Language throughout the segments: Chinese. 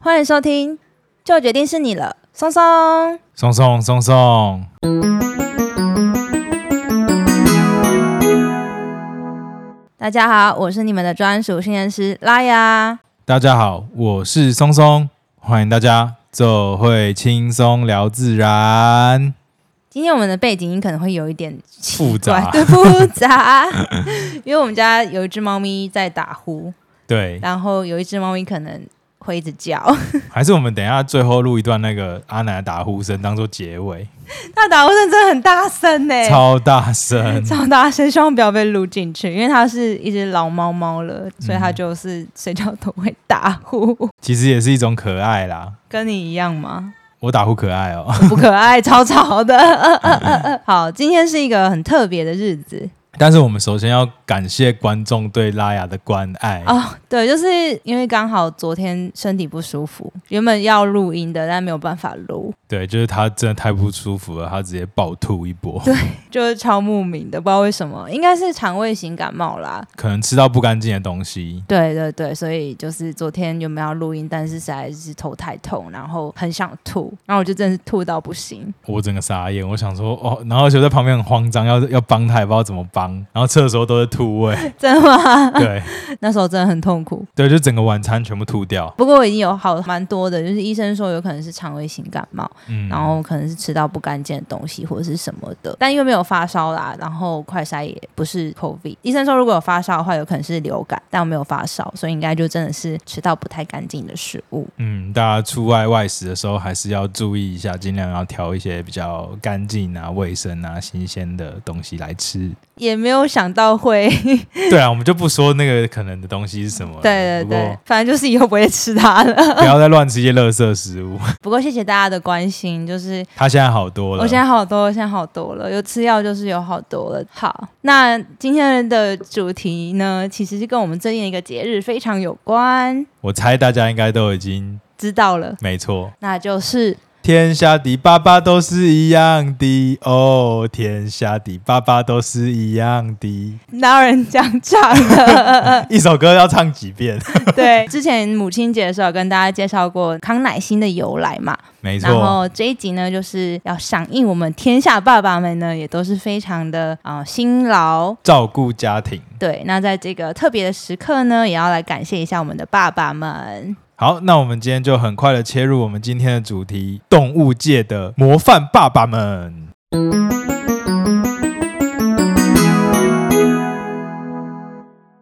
欢迎收听，就决定是你了，松松，松松松松。大家好，我是你们的专属训练师拉雅。大家好，我是松松，欢迎大家就会轻松聊自然。今天我们的背景音可能会有一点复杂，对，复杂，因为我们家有一只猫咪在打呼，对，然后有一只猫咪可能。会一直叫，还是我们等一下最后录一段那个阿奶的打呼声当做结尾？他打呼声真的很大声呢，超大声，超大声，希望不要被录进去，因为它是一只老猫猫了，所以它就是睡觉都会打呼。其实也是一种可爱啦，跟你一样吗？我打呼可爱哦，不可爱，超吵的。好，今天是一个很特别的日子。但是我们首先要感谢观众对拉雅的关爱哦，对，就是因为刚好昨天身体不舒服，原本要录音的，但没有办法录。对，就是他真的太不舒服了，他直接暴吐一波。对，就是超莫名的，不知道为什么，应该是肠胃型感冒啦，可能吃到不干净的东西。对对对，所以就是昨天有没有要录音，但是实在是头太痛，然后很想吐，然后我就真的是吐到不行。我整个傻眼，我想说哦，然后就在旁边很慌张，要要帮他，也不知道怎么帮。然后厕所都是吐味，真的吗？对，那时候真的很痛苦。对，就整个晚餐全部吐掉。不过我已经有好蛮多的，就是医生说有可能是肠胃型感冒，嗯，然后可能是吃到不干净的东西或者是什么的，但因为没有发烧啦，然后快筛也不是 COVID。医生说如果有发烧的话，有可能是流感，但我没有发烧，所以应该就真的是吃到不太干净的食物。嗯，大家出外外食的时候还是要注意一下，尽量要挑一些比较干净啊、卫生啊、新鲜的东西来吃。也没有想到会，对啊，我们就不说那个可能的东西是什么。对对对，反正就是以后不会吃它了，不要再乱吃一些垃圾食物。不过谢谢大家的关心，就是他现在好多了，我现在好多，现在好多了，有吃药就是有好多了。好，那今天的主题呢，其实是跟我们最近一个节日非常有关。我猜大家应该都已经知道了，没错，那就是。天下的爸爸都是一样的哦，天下的爸爸都是一样的。哪有人这样唱的？一首歌要唱几遍？对，之前母亲节的时候跟大家介绍过康乃馨的由来嘛，没错。然后这一集呢，就是要响应我们天下爸爸们呢，也都是非常的啊、呃、辛劳照顾家庭。对，那在这个特别的时刻呢，也要来感谢一下我们的爸爸们。好，那我们今天就很快的切入我们今天的主题——动物界的模范爸爸们。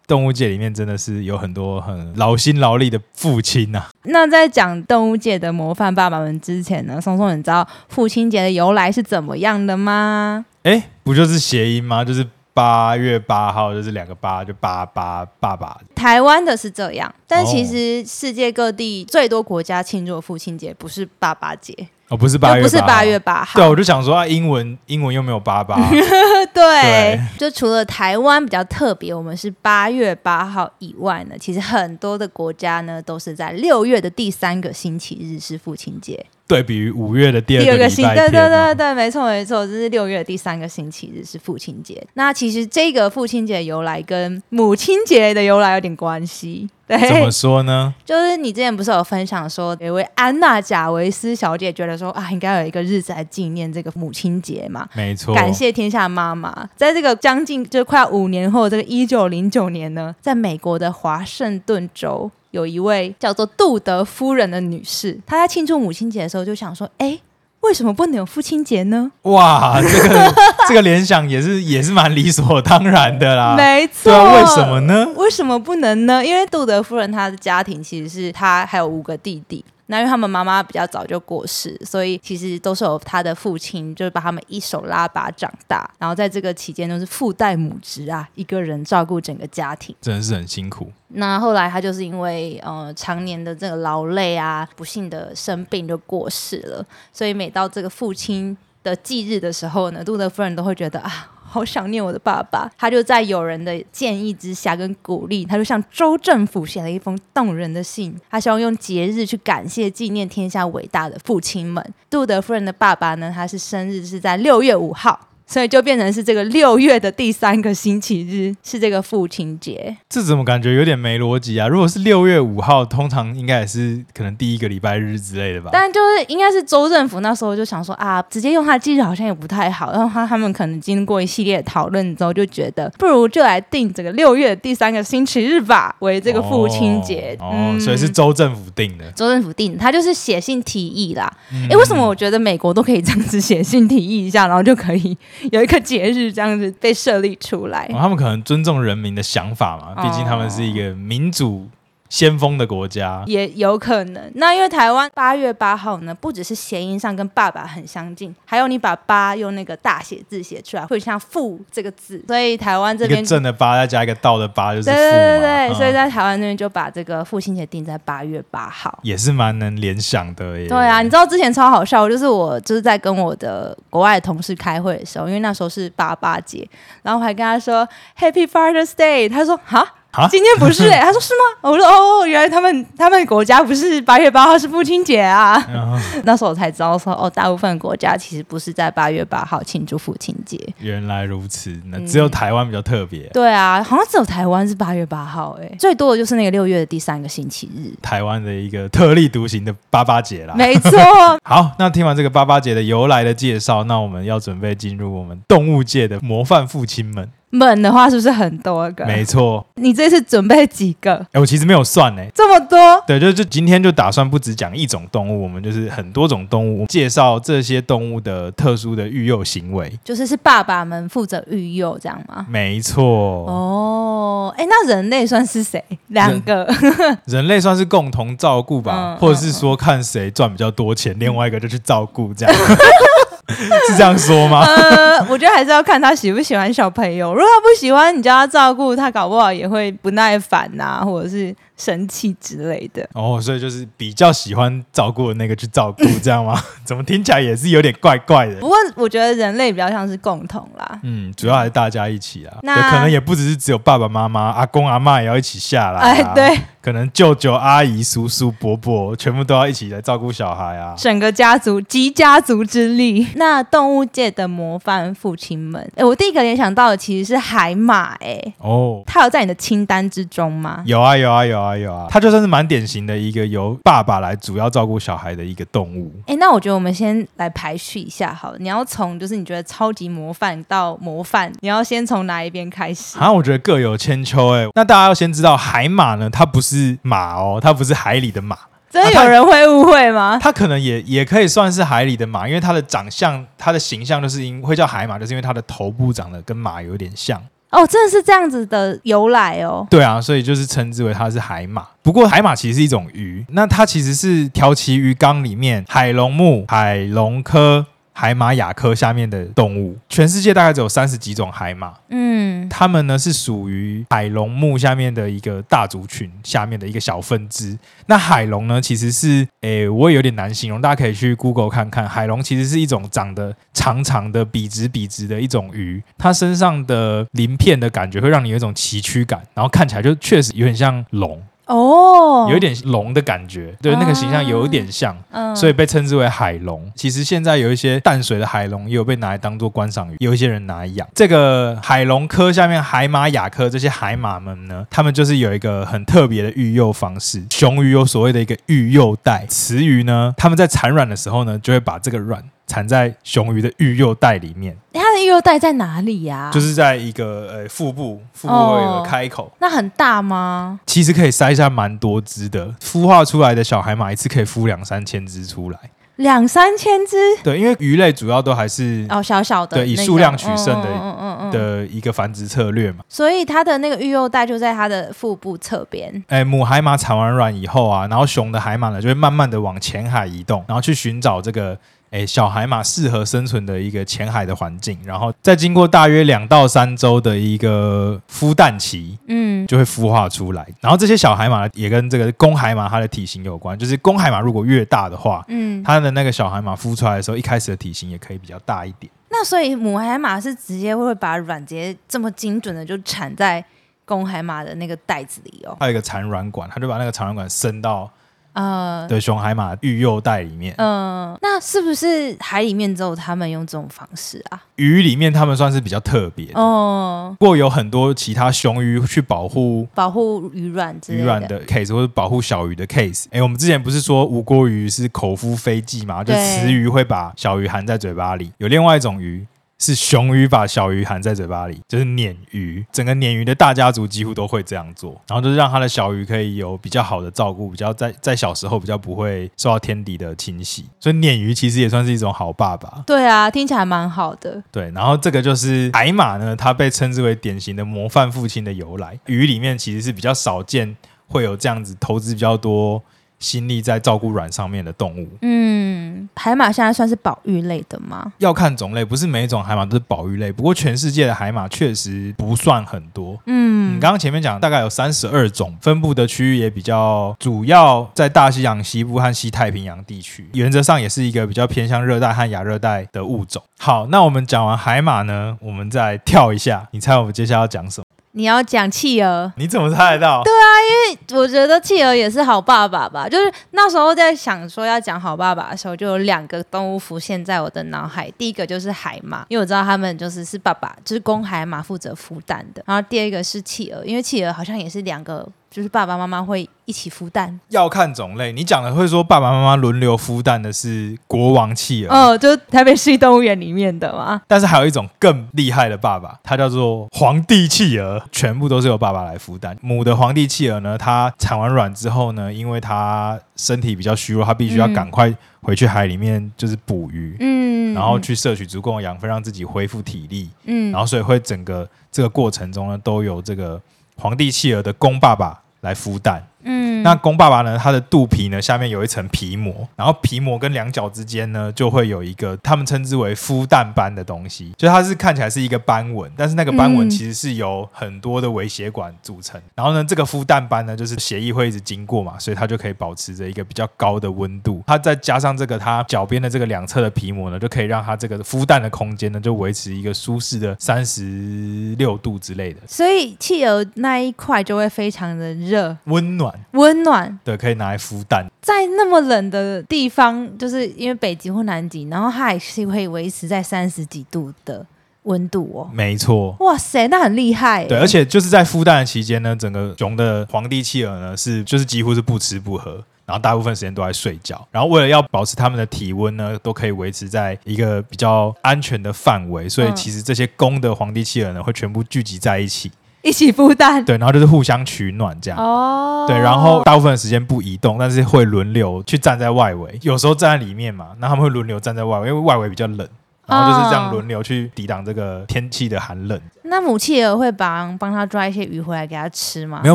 动物界里面真的是有很多很劳心劳力的父亲呐、啊。那在讲动物界的模范爸爸们之前呢，松松，你知道父亲节的由来是怎么样的吗？哎，不就是谐音吗？就是。八月八号就是两个八，就八八爸爸。台湾的是这样，但其实世界各地最多国家庆祝父亲节不是爸爸节哦，不是八月，不是八月八号。对，我就想说啊，英文英文又没有八八。对，对，就除了台湾比较特别，我们是八月八号以外呢，其实很多的国家呢都是在六月的第三个星期日是父亲节。对比于五月的第二个，第二个星期，对对对对，没错没错，这是六月的第三个星期日是父亲节。那其实这个父亲节的由来跟母亲节的由来有点关系。对，怎么说呢？就是你之前不是有分享说，有一位安娜贾维斯小姐觉得说啊，应该有一个日子来纪念这个母亲节嘛？没错，感谢天下妈妈。在这个将近就快五年后，这个一九零九年呢，在美国的华盛顿州。有一位叫做杜德夫人的女士，她在庆祝母亲节的时候就想说：“哎，为什么不能有父亲节呢？”哇，这个 这个联想也是也是蛮理所当然的啦。没错，为什么呢？为什么不能呢？因为杜德夫人她的家庭其实是她还有五个弟弟。那因为他们妈妈比较早就过世，所以其实都是有他的父亲就是把他们一手拉拔长大，然后在这个期间都是父代母职啊，一个人照顾整个家庭，真的是很辛苦。那后来他就是因为呃常年的这个劳累啊，不幸的生病就过世了，所以每到这个父亲的忌日的时候呢，杜德夫人都会觉得啊。好想念我的爸爸，他就在友人的建议之下跟鼓励，他就向州政府写了一封动人的信，他希望用节日去感谢纪念天下伟大的父亲们。杜德夫人的爸爸呢，他是生日是在六月五号，所以就变成是这个六月的第三个星期日是这个父亲节。这怎么感觉有点没逻辑啊？如果是六月五号，通常应该也是可能第一个礼拜日之类的吧？但就是应该是州政府那时候就想说啊，直接用他的忌日好像也不太好。然后他他们可能经过一系列讨论之后，就觉得不如就来定这个六月的第三个星期日吧，为这个父亲节。哦，嗯、哦，所以是州政府定的。州政府定，他就是写信提议啦。哎、嗯，为什么我觉得美国都可以这样子写信提议一下，然后就可以？有一个节日这样子被设立出来，哦，他们可能尊重人民的想法嘛，毕竟他们是一个民主。先锋的国家也有可能。那因为台湾八月八号呢，不只是谐音上跟爸爸很相近，还有你把八用那个大写字写出来，会像父这个字。所以台湾这边正的八再加一个倒的八就是父。对对对，嗯、所以在台湾那边就把这个父亲节定在八月八号，也是蛮能联想的耶。对啊，你知道之前超好笑，就是我就是在跟我的国外的同事开会的时候，因为那时候是八八节，然后我还跟他说 Happy Father's Day，他说哈。今天不是哎、欸，他说是吗？我说哦，原来他们他们国家不是八月八号是父亲节啊。嗯、那时候我才知道说哦，大部分国家其实不是在八月八号庆祝父亲节。原来如此，那只有台湾比较特别、嗯。对啊，好像只有台湾是八月八号哎、欸，最多的就是那个六月的第三个星期日。台湾的一个特立独行的八八节啦。没错。好，那听完这个八八节的由来的介绍，那我们要准备进入我们动物界的模范父亲们。们的话是不是很多个？没错，你这次准备几个？哎，我其实没有算呢，这么多？对，就就今天就打算不只讲一种动物，我们就是很多种动物，介绍这些动物的特殊的育幼行为，就是是爸爸们负责育幼这样吗？没错。哦，哎，那人类算是谁？两个？人，人类算是共同照顾吧，嗯、或者是说看谁赚比较多钱，嗯、另外一个就去照顾这样。是这样说吗？呃，我觉得还是要看他喜不喜欢小朋友。如果他不喜欢，你叫他照顾，他搞不好也会不耐烦呐、啊，或者是。生气之类的。哦，所以就是比较喜欢照顾的那个去照顾，这样吗？怎么听起来也是有点怪怪的？不过我觉得人类比较像是共同啦，嗯，主要还是大家一起啊，那可能也不只是只有爸爸妈妈、阿公阿妈也要一起下来、啊，哎，对，可能舅舅、阿姨、叔叔、伯伯全部都要一起来照顾小孩啊，整个家族集家族之力。那动物界的模范父亲们，哎，我第一个联想到的其实是海马、欸，哎，哦，它有在你的清单之中吗？有啊，有啊，有啊，有啊，他就算是。蛮典型的一个由爸爸来主要照顾小孩的一个动物。哎、欸，那我觉得我们先来排序一下好了。你要从就是你觉得超级模范到模范，你要先从哪一边开始？好像我觉得各有千秋。哎，那大家要先知道海马呢，它不是马哦，它不是海里的马。真的有人会误会吗？它，它可能也也可以算是海里的马，因为它的长相、它的形象就是因会叫海马，就是因为它的头部长得跟马有点像。哦，真的是这样子的由来哦。对啊，所以就是称之为它是海马。不过海马其实是一种鱼，那它其实是条鳍鱼纲里面海龙目海龙科。海马亚科下面的动物，全世界大概只有三十几种海马。嗯，它们呢是属于海龙目下面的一个大族群下面的一个小分支。那海龙呢，其实是，诶，我也有点难形容，大家可以去 Google 看看。海龙其实是一种长得长长的、笔直笔直的一种鱼，它身上的鳞片的感觉会让你有一种崎岖感，然后看起来就确实有点像龙。哦，oh, 有一点龙的感觉，对，那个形象有一点像，嗯，所以被称之为海龙。其实现在有一些淡水的海龙也有被拿来当做观赏鱼，有一些人拿来养。这个海龙科下面海马亚科这些海马们呢，他们就是有一个很特别的育幼方式。雄鱼有所谓的一个育幼袋，雌鱼呢，他们在产卵的时候呢，就会把这个卵。产在雄鱼的育幼袋里面，它的育幼袋在哪里呀？就是在一个呃腹部，腹部会有个开口。那很大吗？其实可以塞下蛮多只的，孵化出来的小海马一次可以孵两三千只出来。两三千只？对，因为鱼类主要都还是哦小小的，对，以数量取胜的，嗯嗯嗯的一个繁殖策略嘛。所以它的那个育幼袋就在它的腹部侧边。哎，母海马产完卵以后啊，然后雄的海马呢就会慢慢的往浅海移动，然后去寻找这个。诶，小海马适合生存的一个浅海的环境，然后再经过大约两到三周的一个孵蛋期，嗯，就会孵化出来。然后这些小海马也跟这个公海马它的体型有关，就是公海马如果越大的话，嗯，它的那个小海马孵出来的时候，一开始的体型也可以比较大一点。那所以母海马是直接会把卵直接这么精准的就产在公海马的那个袋子里哦？它有一个产卵管，它就把那个产卵管伸到。呃，的熊海马育幼袋里面。嗯、呃，那是不是海里面只有他们用这种方式啊？鱼里面他们算是比较特别哦。不过有很多其他雄鱼去保护保护鱼卵之类的鱼卵的 case，或者保护小鱼的 case。哎，我们之前不是说吴郭鱼是口腹非际嘛？就雌鱼会把小鱼含在嘴巴里。有另外一种鱼。是雄鱼把小鱼含在嘴巴里，就是鲶鱼。整个鲶鱼的大家族几乎都会这样做，然后就是让他的小鱼可以有比较好的照顾，比较在在小时候比较不会受到天敌的侵袭。所以鲶鱼其实也算是一种好爸爸。对啊，听起来蛮好的。对，然后这个就是海马呢，它被称之为典型的模范父亲的由来。鱼里面其实是比较少见会有这样子投资比较多。心力在照顾卵上面的动物，嗯，海马现在算是保育类的吗？要看种类，不是每一种海马都是保育类。不过全世界的海马确实不算很多。嗯，你刚刚前面讲大概有三十二种，分布的区域也比较主要在大西洋西部和西太平洋地区，原则上也是一个比较偏向热带和亚热带的物种。好，那我们讲完海马呢，我们再跳一下，你猜我们接下来要讲什么？你要讲企鹅？你怎么猜得到？对啊，因为我觉得企鹅也是好爸爸吧。就是那时候在想说要讲好爸爸的时候，就有两个动物浮现在我的脑海。第一个就是海马，因为我知道他们就是是爸爸，就是公海马负责孵蛋的。然后第二个是企鹅，因为企鹅好像也是两个。就是爸爸妈妈会一起孵蛋，要看种类。你讲的会说爸爸妈妈轮流孵蛋的是国王企鹅，哦，就是台北市立动物园里面的嘛。但是还有一种更厉害的爸爸，他叫做皇帝企鹅，全部都是由爸爸来孵蛋。母的皇帝企鹅呢，它产完卵之后呢，因为它身体比较虚弱，它必须要赶快回去海里面就是捕鱼，嗯，然后去摄取足够的养分，让自己恢复体力，嗯，然后所以会整个这个过程中呢，都有这个皇帝企鹅的公爸爸来孵蛋。嗯，那公爸爸呢？他的肚皮呢，下面有一层皮膜，然后皮膜跟两脚之间呢，就会有一个他们称之为孵蛋斑的东西，就它是看起来是一个斑纹，但是那个斑纹其实是由很多的微血管组成。然后呢，这个孵蛋斑呢，就是血液会一直经过嘛，所以它就可以保持着一个比较高的温度。它再加上这个它脚边的这个两侧的皮膜呢，就可以让它这个孵蛋的空间呢，就维持一个舒适的三十六度之类的。所以企鹅那一块就会非常的热温暖。温暖，对，可以拿来孵蛋。在那么冷的地方，就是因为北极或南极，然后它还是会维持在三十几度的温度哦。没错。哇塞，那很厉害。对，而且就是在孵蛋的期间呢，整个熊的皇帝企鹅呢是就是几乎是不吃不喝，然后大部分时间都在睡觉。然后为了要保持它们的体温呢，都可以维持在一个比较安全的范围，所以其实这些公的皇帝企鹅呢会全部聚集在一起。一起孵蛋，对，然后就是互相取暖这样。哦，对，然后大部分的时间不移动，但是会轮流去站在外围，有时候站在里面嘛，那他们会轮流站在外围，因为外围比较冷。然后就是这样轮流去抵挡这个天气的寒冷。那母企鹅会帮帮他抓一些鱼回来给他吃吗？没有，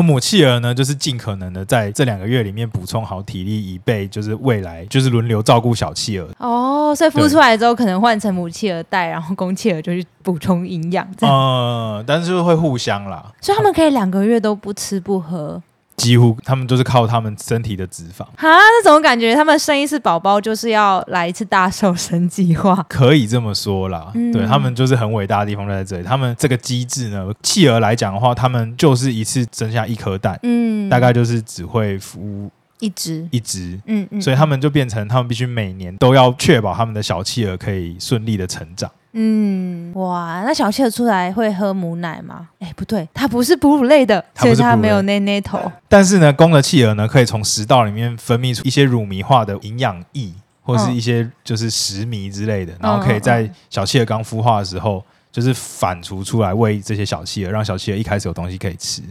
母企鹅呢，就是尽可能的在这两个月里面补充好体力，以备就是未来就是轮流照顾小企鹅。哦，所以孵出来之后可能换成母企鹅带，然后公企鹅就去补充营养。嗯，但是就会互相啦。所以他们可以两个月都不吃不喝。几乎他们都是靠他们身体的脂肪。哈，那怎么感觉他们生一次宝宝就是要来一次大瘦身计划？可以这么说啦，嗯、对他们就是很伟大的地方就在这里。他们这个机制呢，企鹅来讲的话，他们就是一次生下一颗蛋，嗯，大概就是只会孵一只一只，嗯嗯，所以他们就变成他们必须每年都要确保他们的小企鹅可以顺利的成长。嗯，哇，那小企鹅出来会喝母奶吗？哎，不对，它不是哺乳类的，所以它没有奶奶头。但是呢，公的企鹅呢，可以从食道里面分泌出一些乳糜化的营养液，或是一些就是食糜之类的，嗯、然后可以在小企鹅刚孵化的时候，就是反刍出来喂这些小企鹅，让小企鹅一开始有东西可以吃。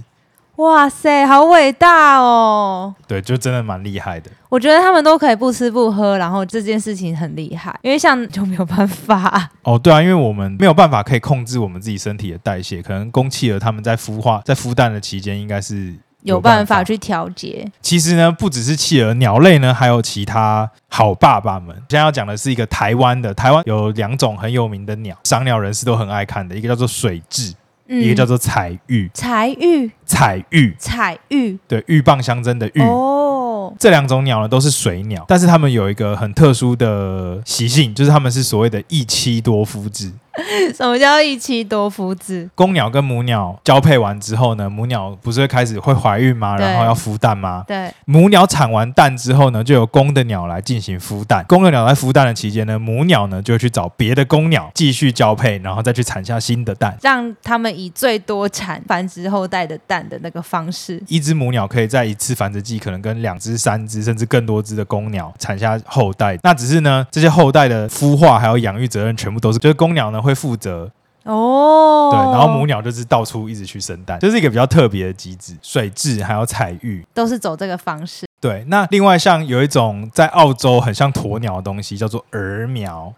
哇塞，好伟大哦！对，就真的蛮厉害的。我觉得他们都可以不吃不喝，然后这件事情很厉害，因为像就没有办法。哦，对啊，因为我们没有办法可以控制我们自己身体的代谢，可能公企鹅他们在孵化、在孵蛋的期间，应该是有办，法去调节。其实呢，不只是企鹅，鸟类呢，还有其他好爸爸们。现在要讲的是一个台湾的，台湾有两种很有名的鸟，赏鸟人士都很爱看的，一个叫做水雉。一个叫做彩玉，彩玉，彩玉，彩玉，对，鹬蚌相争的鹬。哦，这两种鸟呢都是水鸟，但是它们有一个很特殊的习性，就是它们是所谓的一妻多夫制。什么叫一妻多夫制？公鸟跟母鸟交配完之后呢，母鸟不是会开始会怀孕吗？然后要孵蛋吗？对。母鸟产完蛋之后呢，就由公的鸟来进行孵蛋。公的鸟在孵蛋的期间呢，母鸟呢就会去找别的公鸟继续交配，然后再去产下新的蛋，让他们以最多产繁殖后代的蛋的那个方式。一只母鸟可以在一次繁殖季可能跟两只、三只甚至更多只的公鸟产下后代。那只是呢，这些后代的孵化还有养育责任全部都是，就是公鸟呢会负责。哦，对，然后母鸟就是到处一直去生蛋，这、就是一个比较特别的机制，水质还有彩玉都是走这个方式。对，那另外像有一种在澳洲很像鸵鸟的东西，叫做鴯鶓。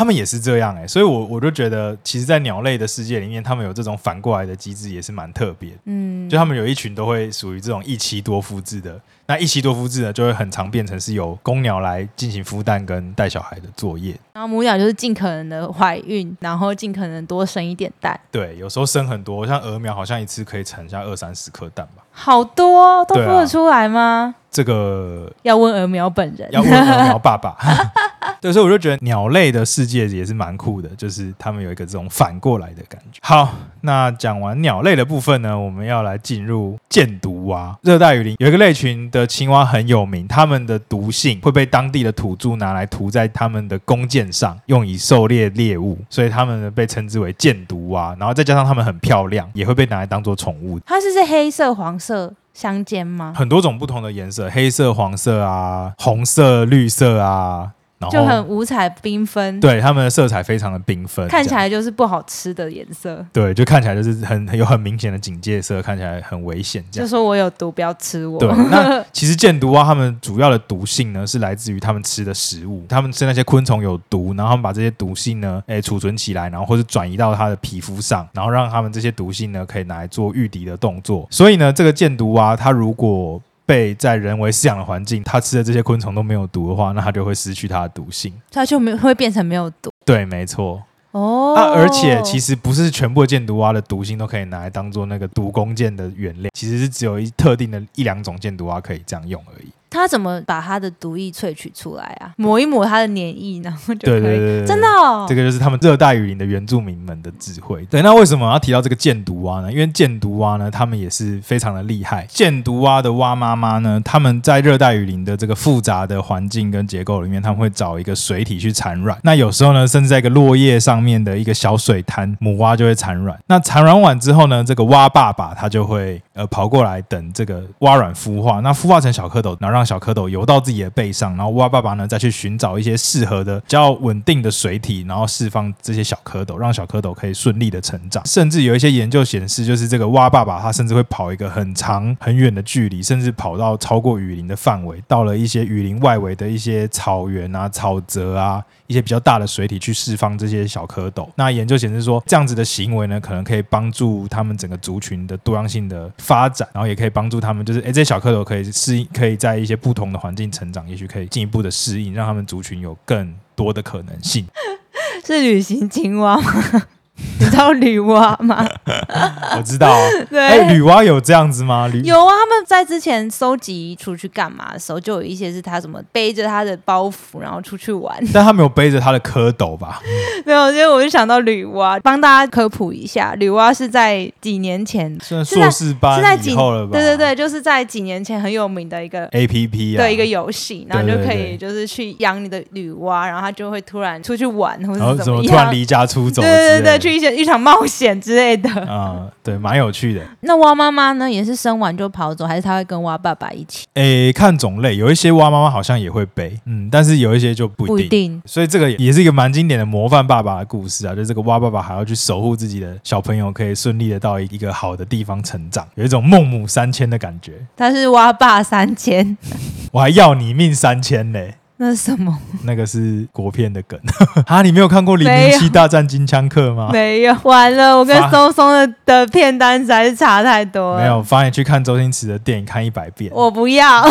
他们也是这样哎、欸，所以我我就觉得，其实，在鸟类的世界里面，他们有这种反过来的机制，也是蛮特别。嗯，就他们有一群都会属于这种一妻多夫制的，那一妻多夫制呢，就会很常变成是由公鸟来进行孵蛋跟带小孩的作业，然后母鸟就是尽可能的怀孕，然后尽可能多生一点蛋。对，有时候生很多，像鹅苗好像一次可以产下二三十颗蛋吧。好多都孵得出来吗？这个要问鹅苗本人，要问鹅苗爸爸。对，所以我就觉得鸟类的世界也是蛮酷的，就是他们有一个这种反过来的感觉。好，那讲完鸟类的部分呢，我们要来进入箭毒蛙。热带雨林有一个类群的青蛙很有名，它们的毒性会被当地的土著拿来涂在他们的弓箭上，用以狩猎猎物，所以它们呢被称之为箭毒蛙。然后再加上它们很漂亮，也会被拿来当做宠物。它是是黑色、黄色。相间吗？很多种不同的颜色，黑色、黄色啊，红色、绿色啊。就很五彩缤纷，对，它们的色彩非常的缤纷，看起来就是不好吃的颜色。对，就看起来就是很很有很明显的警戒色，看起来很危险。这样，就说我有毒，不要吃我。对，那 其实箭毒蛙它们主要的毒性呢，是来自于它们吃的食物，它们吃那些昆虫有毒，然后它们把这些毒性呢，诶储存起来，然后或者转移到它的皮肤上，然后让它们这些毒性呢，可以拿来做御敌的动作。所以呢，这个箭毒蛙它如果被在人为饲养的环境，它吃的这些昆虫都没有毒的话，那它就会失去它的毒性，它就没会变成没有毒。对，没错。哦，啊，而且其实不是全部的箭毒蛙的毒性都可以拿来当做那个毒弓箭的原料，其实是只有一特定的一两种箭毒蛙可以这样用而已。他怎么把他的毒液萃取出来啊？抹一抹他的粘液，然后就可以。对对对对，真的哦。这个就是他们热带雨林的原住民们的智慧。对，那为什么要提到这个箭毒蛙呢？因为箭毒蛙呢，他们也是非常的厉害。箭毒蛙的蛙妈妈呢，他们在热带雨林的这个复杂的环境跟结构里面，他们会找一个水体去产卵。那有时候呢，甚至在一个落叶上面的一个小水滩，母蛙就会产卵。那产卵完之后呢，这个蛙爸爸他就会呃跑过来等这个蛙卵孵化。那孵化成小蝌蚪，然后让让小蝌蚪游到自己的背上，然后蛙爸爸呢再去寻找一些适合的、比较稳定的水体，然后释放这些小蝌蚪，让小蝌蚪可以顺利的成长。甚至有一些研究显示，就是这个蛙爸爸他甚至会跑一个很长很远的距离，甚至跑到超过雨林的范围，到了一些雨林外围的一些草原啊、草泽啊，一些比较大的水体去释放这些小蝌蚪。那研究显示说，这样子的行为呢，可能可以帮助他们整个族群的多样性的发展，然后也可以帮助他们，就是诶，这些小蝌蚪可以适应，可以在一些不同的环境。成长也许可以进一步的适应，让他们族群有更多的可能性。是旅行青蛙吗？你知道女娲吗？我知道、啊。对，哎、欸，女娲有这样子吗？有啊，他们在之前收集出去干嘛的时候，就有一些是他什么背着他的包袱，然后出去玩。但他没有背着他的蝌蚪吧？没有，所以我就想到女娲，帮大家科普一下，女娲是在几年前，是硕士班是在几后了吧？对对对，就是在几年前很有名的一个 A P P 啊，对一个游戏，然后就可以就是去养你的女娲，然后他就会突然出去玩，或者怎么样，突然离家出走，对对对，去一些一场冒险。之类的啊、嗯，对，蛮有趣的。那蛙妈妈呢，也是生完就跑走，还是他会跟蛙爸爸一起？诶，看种类，有一些蛙妈妈好像也会背，嗯，但是有一些就不一定。不一定。所以这个也是一个蛮经典的模范爸爸的故事啊，就这个蛙爸爸还要去守护自己的小朋友，可以顺利的到一个好的地方成长，有一种孟母三迁的感觉。他是蛙爸三千，我还要你命三千嘞。那是什么？那个是国片的梗 啊！你没有看过《零零七大战金枪客》吗？没有，完了，我跟松松的的片单实在是差太多了。没有，发现去看周星驰的电影看一百遍。我不要。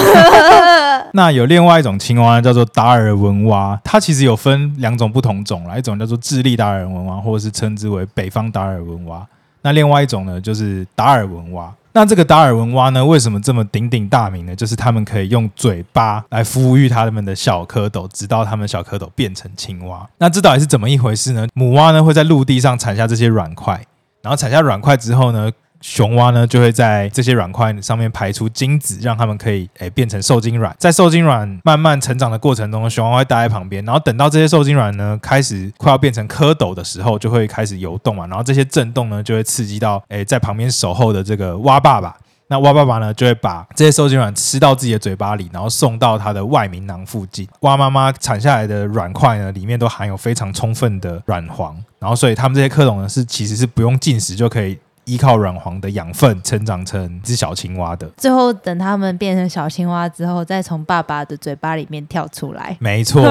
那有另外一种青蛙叫做达尔文蛙，它其实有分两种不同种啦，一种叫做智利达尔文蛙，或者是称之为北方达尔文蛙。那另外一种呢，就是达尔文蛙。那这个达尔文蛙呢，为什么这么鼎鼎大名呢？就是他们可以用嘴巴来孵育它们的小蝌蚪，直到它们小蝌蚪变成青蛙。那这到底是怎么一回事呢？母蛙呢会在陆地上产下这些卵块，然后产下卵块之后呢，雄蛙呢就会在这些软块上面排出精子，让它们可以诶变成受精卵。在受精卵慢慢成长的过程中，雄蛙会待在旁边，然后等到这些受精卵呢开始快要变成蝌蚪的时候，就会开始游动嘛。然后这些震动呢就会刺激到诶在旁边守候的这个蛙爸爸。那蛙爸爸呢，就会把这些受精卵吃到自己的嘴巴里，然后送到它的外鸣囊附近。蛙妈妈产下来的卵块呢，里面都含有非常充分的卵黄，然后所以它们这些蝌蚪呢，是其实是不用进食就可以依靠卵黄的养分成长成一只小青蛙的。最后等它们变成小青蛙之后，再从爸爸的嘴巴里面跳出来。没错，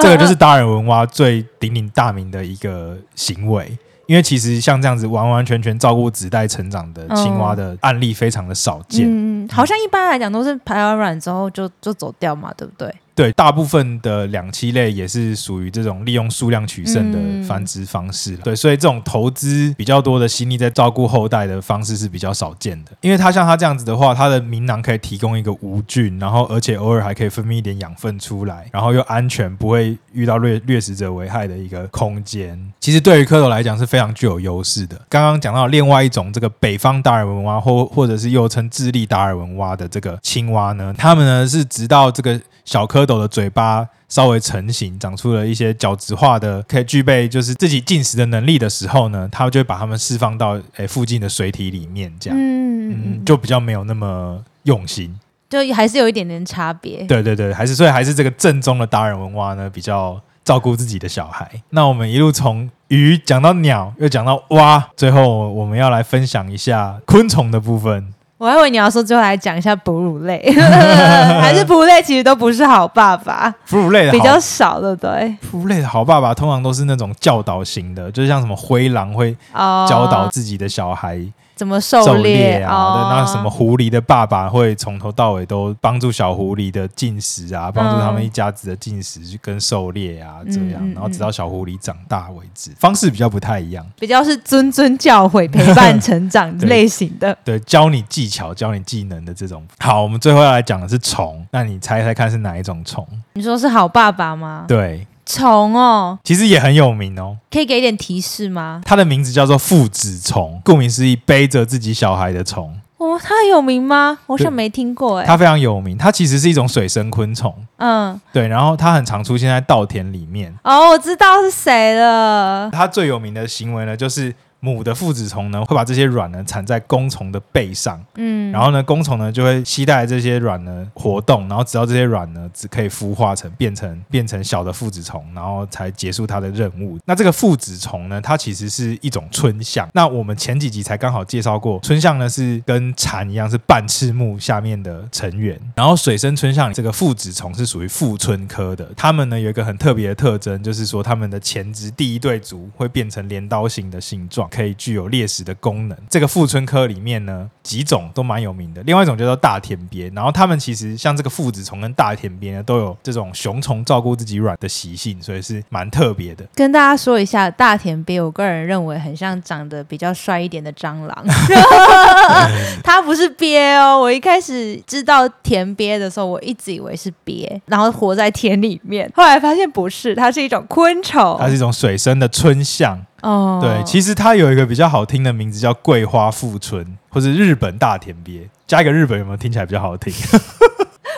这个就是达尔文蛙最鼎鼎大名的一个行为。因为其实像这样子完完全全照顾子代成长的青蛙的案例非常的少见。嗯，好像一般来讲都是排完卵之后就就走掉嘛，对不对？对，大部分的两栖类也是属于这种利用数量取胜的繁殖方式。嗯、对，所以这种投资比较多的心力在照顾后代的方式是比较少见的。因为它像它这样子的话，它的鸣囊可以提供一个无菌，然后而且偶尔还可以分泌一点养分出来，然后又安全，不会遇到掠掠食者危害的一个空间。其实对于蝌蚪来讲是非常具有优势的。刚刚讲到另外一种这个北方达尔文蛙，或或者是又称智利达尔文蛙的这个青蛙呢，它们呢是直到这个。小蝌蚪的嘴巴稍微成型，长出了一些角质化的，可以具备就是自己进食的能力的时候呢，它就会把它们释放到诶、欸、附近的水体里面，这样，嗯，嗯，就比较没有那么用心，就还是有一点点差别。对对对，还是所以还是这个正宗的达尔文蛙呢，比较照顾自己的小孩。那我们一路从鱼讲到鸟，又讲到蛙，最后我们要来分享一下昆虫的部分。我还以为你要说最后来讲一下哺乳类，还是哺乳类其实都不是好爸爸。哺乳类的比较少，对不对？哺乳类的好爸爸通常都是那种教导型的，就是像什么灰狼会教导自己的小孩。怎么狩猎啊？哦、那什么狐狸的爸爸会从头到尾都帮助小狐狸的进食啊，帮助他们一家子的进食跟狩猎啊，这样，然后直到小狐狸长大为止，方式比较不太一样，比较是谆谆教诲、陪伴成长 类型的，对，教你技巧、教你技能的这种。好，我们最后要来讲的是虫，那你猜猜看是哪一种虫？你说是好爸爸吗？对。虫哦，其实也很有名哦。可以给一点提示吗？它的名字叫做父子虫，顾名思义，背着自己小孩的虫。哦，它很有名吗？我好像没听过哎。它非常有名，它其实是一种水生昆虫。嗯，对，然后它很常出现在稻田里面。哦，我知道是谁了。它最有名的行为呢，就是。母的父子虫呢，会把这些卵呢产在公虫的背上，嗯，然后呢，公虫呢就会携带这些卵呢活动，然后直到这些卵呢只可以孵化成变成变成小的父子虫，然后才结束它的任务。那这个父子虫呢，它其实是一种春象。那我们前几集才刚好介绍过，春象呢是跟蝉一样是半翅目下面的成员。然后水生春象这个父子虫是属于父春科的，它们呢有一个很特别的特征，就是说它们的前肢第一对足会变成镰刀形的形状。可以具有猎食的功能。这个富春科里面呢，几种都蛮有名的。另外一种叫做大田鳖，然后它们其实像这个父子虫跟大田鳖呢，都有这种雄虫照顾自己卵的习性，所以是蛮特别的。跟大家说一下，大田鳖，我个人认为很像长得比较帅一点的蟑螂。它不是鳖哦，我一开始知道田鳖的时候，我一直以为是鳖，然后活在田里面，后来发现不是，它是一种昆虫，它是一种水生的春象。哦，对，其实它有一个比较好听的名字叫桂花富春，或是日本大田鳖，加一个日本有没有听起来比较好听？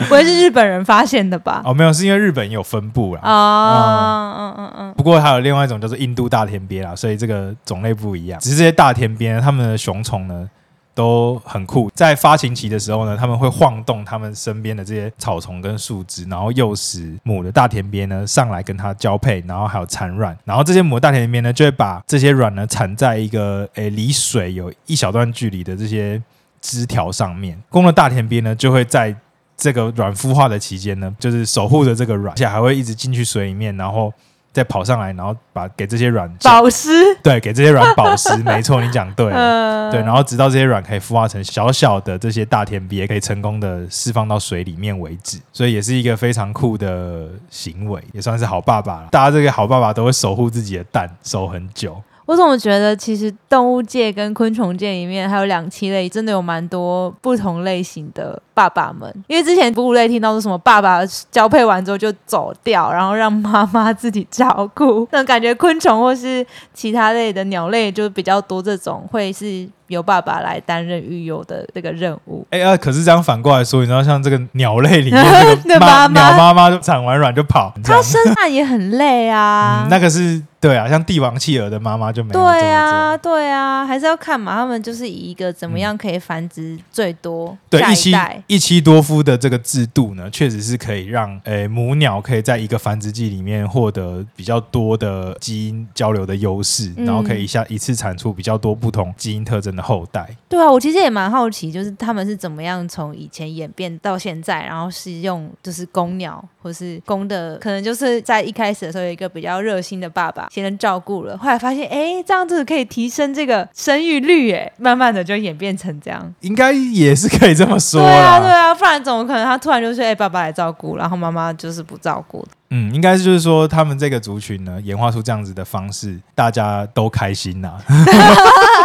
不会是日本人发现的吧？哦，没有，是因为日本有分布啦。哦，嗯嗯嗯。不过还有另外一种叫做印度大田鳖啦，所以这个种类不一样。只是这些大田鳖它们的雄虫呢，都很酷，在发情期的时候呢，他们会晃动他们身边的这些草丛跟树枝，然后诱使母的大田鳖呢上来跟它交配，然后还有产卵，然后这些母的大田鳖呢就会把这些卵呢产在一个诶离水有一小段距离的这些枝条上面，公的大田鳖呢就会在这个卵孵化的期间呢，就是守护着这个卵，而且还会一直进去水里面，然后。再跑上来，然后把给这些卵保湿，对，给这些卵保湿，没错，你讲对了，呃、对，然后直到这些卵可以孵化成小小的这些大田鳖，可以成功的释放到水里面为止，所以也是一个非常酷的行为，也算是好爸爸了。大家这个好爸爸都会守护自己的蛋，守很久。我总觉得其实动物界跟昆虫界里面还有两栖类，真的有蛮多不同类型的爸爸们。因为之前哺乳类听到说什么爸爸交配完之后就走掉，然后让妈妈自己照顾，那种感觉昆虫或是其他类的鸟类就比较多，这种会是。由爸爸来担任育幼的这个任务。哎啊，可是这样反过来说，你知道像这个鸟类里面 这个妈鸟妈妈就产完卵就跑，它生蛋也很累啊。嗯、那个是。对啊，像帝王企鹅的妈妈就没有。对啊，对啊，还是要看嘛。他们就是以一个怎么样可以繁殖最多，嗯、对一妻一妻多夫的这个制度呢，确实是可以让诶母鸟可以在一个繁殖季里面获得比较多的基因交流的优势，嗯、然后可以一下一次产出比较多不同基因特征的后代。对啊，我其实也蛮好奇，就是他们是怎么样从以前演变到现在，然后是用就是公鸟或是公的，可能就是在一开始的时候有一个比较热心的爸爸。先能照顾了，后来发现，哎，这样子可以提升这个生育率，哎，慢慢的就演变成这样，应该也是可以这么说。对啊，对啊，不然怎么可能他突然就说，哎，爸爸来照顾，然后妈妈就是不照顾。嗯，应该是就是说，他们这个族群呢，演化出这样子的方式，大家都开心呐、啊。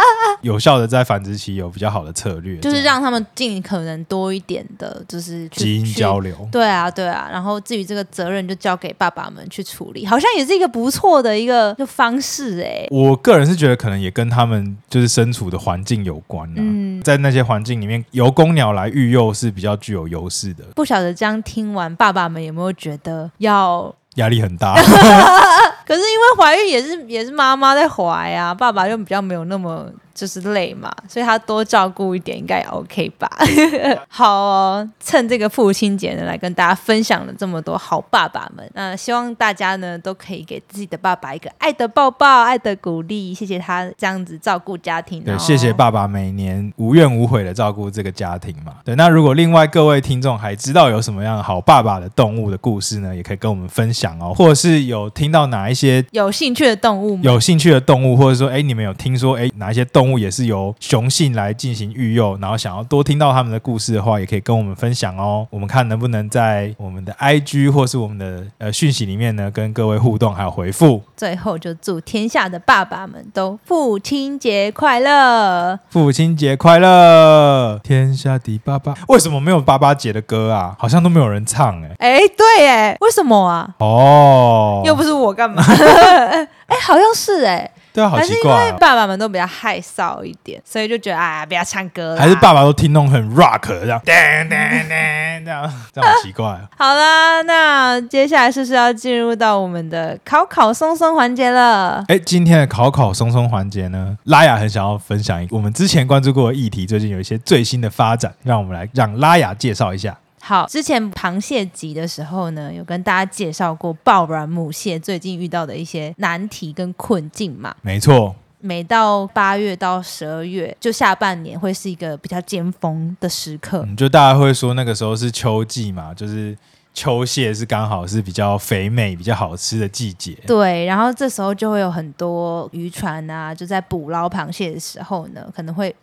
有效的在繁殖期有比较好的策略，就是让他们尽可能多一点的，就是基因交流。对啊，对啊。然后至于这个责任，就交给爸爸们去处理，好像也是一个不错的一个就方式哎、欸。我个人是觉得，可能也跟他们就是身处的环境有关、啊、嗯，在那些环境里面，由公鸟来育幼是比较具有优势的。不晓得这样听完，爸爸们有没有觉得要压力很大？可是因为怀孕也是也是妈妈在怀啊，爸爸就比较没有那么。就是累嘛，所以他多照顾一点应该也 OK 吧。好哦，趁这个父亲节呢，来跟大家分享了这么多好爸爸们。那希望大家呢都可以给自己的爸爸一个爱的抱抱、爱的鼓励，谢谢他这样子照顾家庭。对，谢谢爸爸每年无怨无悔的照顾这个家庭嘛。对，那如果另外各位听众还知道有什么样好爸爸的动物的故事呢，也可以跟我们分享哦。或者是有听到哪一些有兴趣的动物吗？有兴趣的动物，或者说哎，你们有听说哎哪一些动物？动物也是由雄性来进行育幼，然后想要多听到他们的故事的话，也可以跟我们分享哦。我们看能不能在我们的 IG 或是我们的呃讯息里面呢，跟各位互动还有回复。最后就祝天下的爸爸们都父亲节快乐！父亲节快乐！天下的爸爸，为什么没有爸爸节的歌啊？好像都没有人唱哎、欸。哎，对哎，为什么啊？哦，又不是我干嘛？哎，好像是哎。对啊，好奇怪、哦。因为爸爸们都比较害臊一点，所以就觉得哎呀，不要唱歌了。还是爸爸都听那种很 rock 这样，噔噔噔这样，这样好奇怪、哦。好啦，那接下来是不是要进入到我们的考考松松环节了？哎，今天的考考松松环节呢，拉雅很想要分享一个我们之前关注过的议题，最近有一些最新的发展，让我们来让拉雅介绍一下。好，之前螃蟹集的时候呢，有跟大家介绍过抱卵母蟹最近遇到的一些难题跟困境嘛。没错，每到八月到十二月，就下半年会是一个比较尖峰的时刻。嗯，就大家会说那个时候是秋季嘛，就是秋蟹是刚好是比较肥美、比较好吃的季节。对，然后这时候就会有很多渔船啊，就在捕捞螃蟹的时候呢，可能会。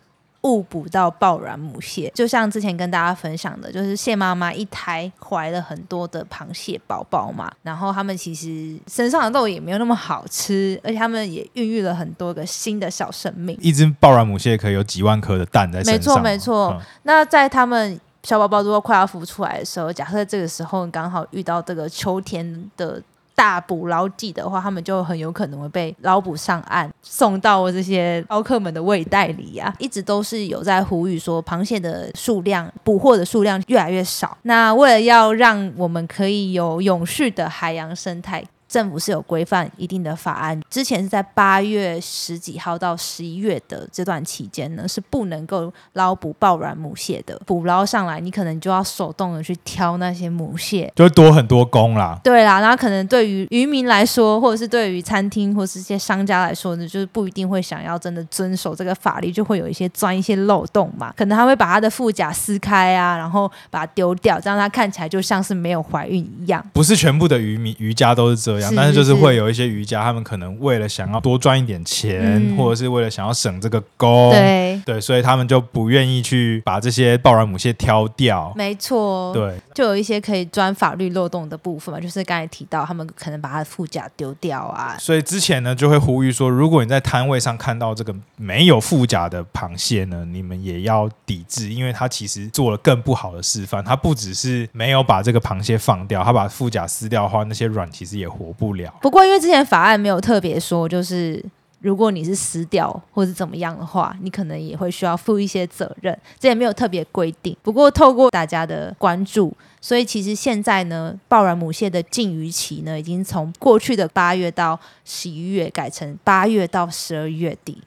误捕到抱卵母蟹，就像之前跟大家分享的，就是蟹妈妈一胎怀了很多的螃蟹宝宝嘛，然后他们其实身上的肉也没有那么好吃，而且他们也孕育了很多个新的小生命。一只抱卵母蟹可以有几万颗的蛋在身上。没错，没错。嗯、那在他们小宝宝如果快要孵出来的时候，假设这个时候刚好遇到这个秋天的。大捕捞季的话，他们就很有可能会被捞捕上岸，送到这些捞客们的胃袋里呀、啊。一直都是有在呼吁说，螃蟹的数量、捕获的数量越来越少。那为了要让我们可以有永续的海洋生态。政府是有规范一定的法案，之前是在八月十几号到十一月的这段期间呢，是不能够捞捕抱卵母蟹的。捕捞上来，你可能就要手动的去挑那些母蟹，就会多很多工啦。对啦，然后可能对于渔民来说，或者是对于餐厅或是一些商家来说呢，就是不一定会想要真的遵守这个法律，就会有一些钻一些漏洞嘛。可能他会把他的腹甲撕开啊，然后把它丢掉，这样它看起来就像是没有怀孕一样。不是全部的渔民渔家都是这样。样，是但是就是是。会有一些瑜伽，他们可能为了想要多赚一点钱，嗯。或者是为了想要省这个工，对，对，所以他们就不愿意去把这些抱卵母蟹挑掉。没错，对，就有一些可以钻法律漏洞的部分嘛，就是刚才提到他们可能把它的副甲丢掉啊，所以之前呢就会呼吁说，如果你在摊位上看到这个没有副甲的螃蟹呢，你们也要抵制，因为它其实做了更不好的示范。它不只是没有把这个螃蟹放掉，它把副甲撕掉的话，那些卵其实也活不了。不过因为之前法案没有特别说，就是如果你是死掉或者怎么样的话，你可能也会需要负一些责任，这也没有特别规定。不过透过大家的关注，所以其实现在呢，抱卵母蟹的禁渔期呢，已经从过去的八月到十一月改成八月到十二月底。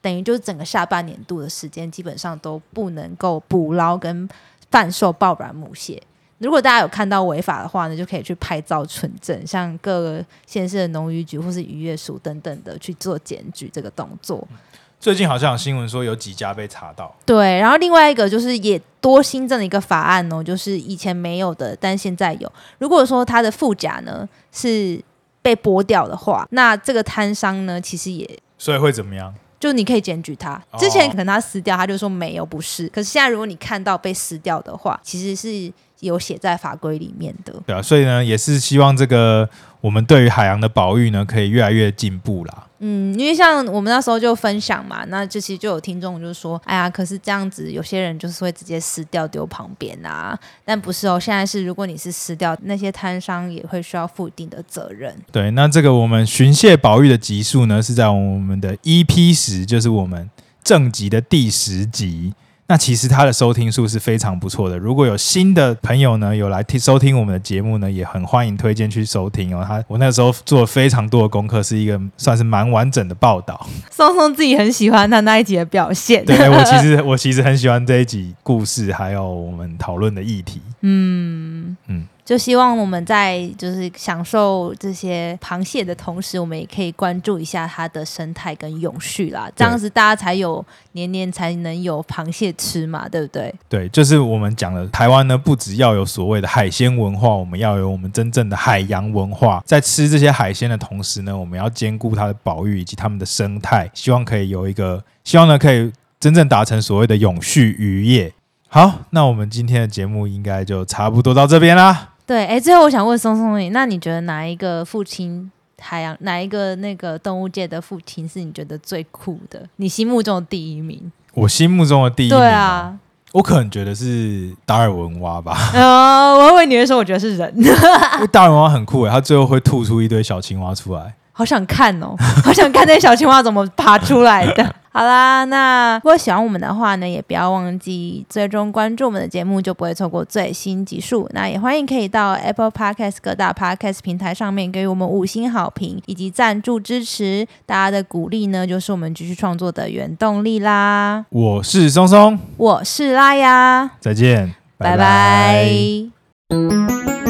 等于就是整个下半年度的时间，基本上都不能够捕捞跟贩售抱卵母蟹。如果大家有看到违法的话呢，就可以去拍照存证，像各个县市的农渔局或是渔业署等等的去做检举这个动作。最近好像有新闻说有几家被查到，对，然后另外一个就是也多新增了一个法案哦，就是以前没有的，但现在有。如果说它的副甲呢是被剥掉的话，那这个摊商呢其实也所以会怎么样？就你可以检举他，之前可能他撕掉，他就说没有，不是。可是现在如果你看到被撕掉的话，其实是有写在法规里面的。对啊，所以呢，也是希望这个我们对于海洋的保育呢，可以越来越进步啦。嗯，因为像我们那时候就分享嘛，那这其实就有听众就说，哎呀，可是这样子有些人就是会直接撕掉丢旁边啊，但不是哦，现在是如果你是撕掉，那些摊商也会需要负一定的责任。对，那这个我们巡蟹保育的集数呢，是在我们的 EP 十，就是我们正集的第十集。那其实它的收听数是非常不错的。如果有新的朋友呢，有来听收听我们的节目呢，也很欢迎推荐去收听哦。他我那时候做了非常多的功课，是一个算是蛮完整的报道。松松自己很喜欢他那一集的表现。对，我其实 我其实很喜欢这一集故事，还有我们讨论的议题。嗯嗯。就希望我们在就是享受这些螃蟹的同时，我们也可以关注一下它的生态跟永续啦。这样子大家才有年年才能有螃蟹吃嘛，对不对？对，就是我们讲的台湾呢，不只要有所谓的海鲜文化，我们要有我们真正的海洋文化。在吃这些海鲜的同时呢，我们要兼顾它的保育以及它们的生态，希望可以有一个，希望呢可以真正达成所谓的永续渔业。好，那我们今天的节目应该就差不多到这边啦。对，哎，最后我想问松松你，那你觉得哪一个父亲海洋，哪一个那个动物界的父亲是你觉得最酷的？你心目中的第一名？我心目中的第一名，对啊，我可能觉得是达尔文蛙吧。呃，我以为你会说，我觉得是人，因为达尔文蛙很酷诶，他最后会吐出一堆小青蛙出来。好想看哦，好想看那小青蛙怎么爬出来的。好啦，那如果喜欢我们的话呢，也不要忘记最终关注我们的节目，就不会错过最新集数。那也欢迎可以到 Apple Podcast 各大 Podcast 平台上面给予我们五星好评以及赞助支持，大家的鼓励呢，就是我们继续创作的原动力啦。我是松松，我是拉雅，再见，拜拜。拜拜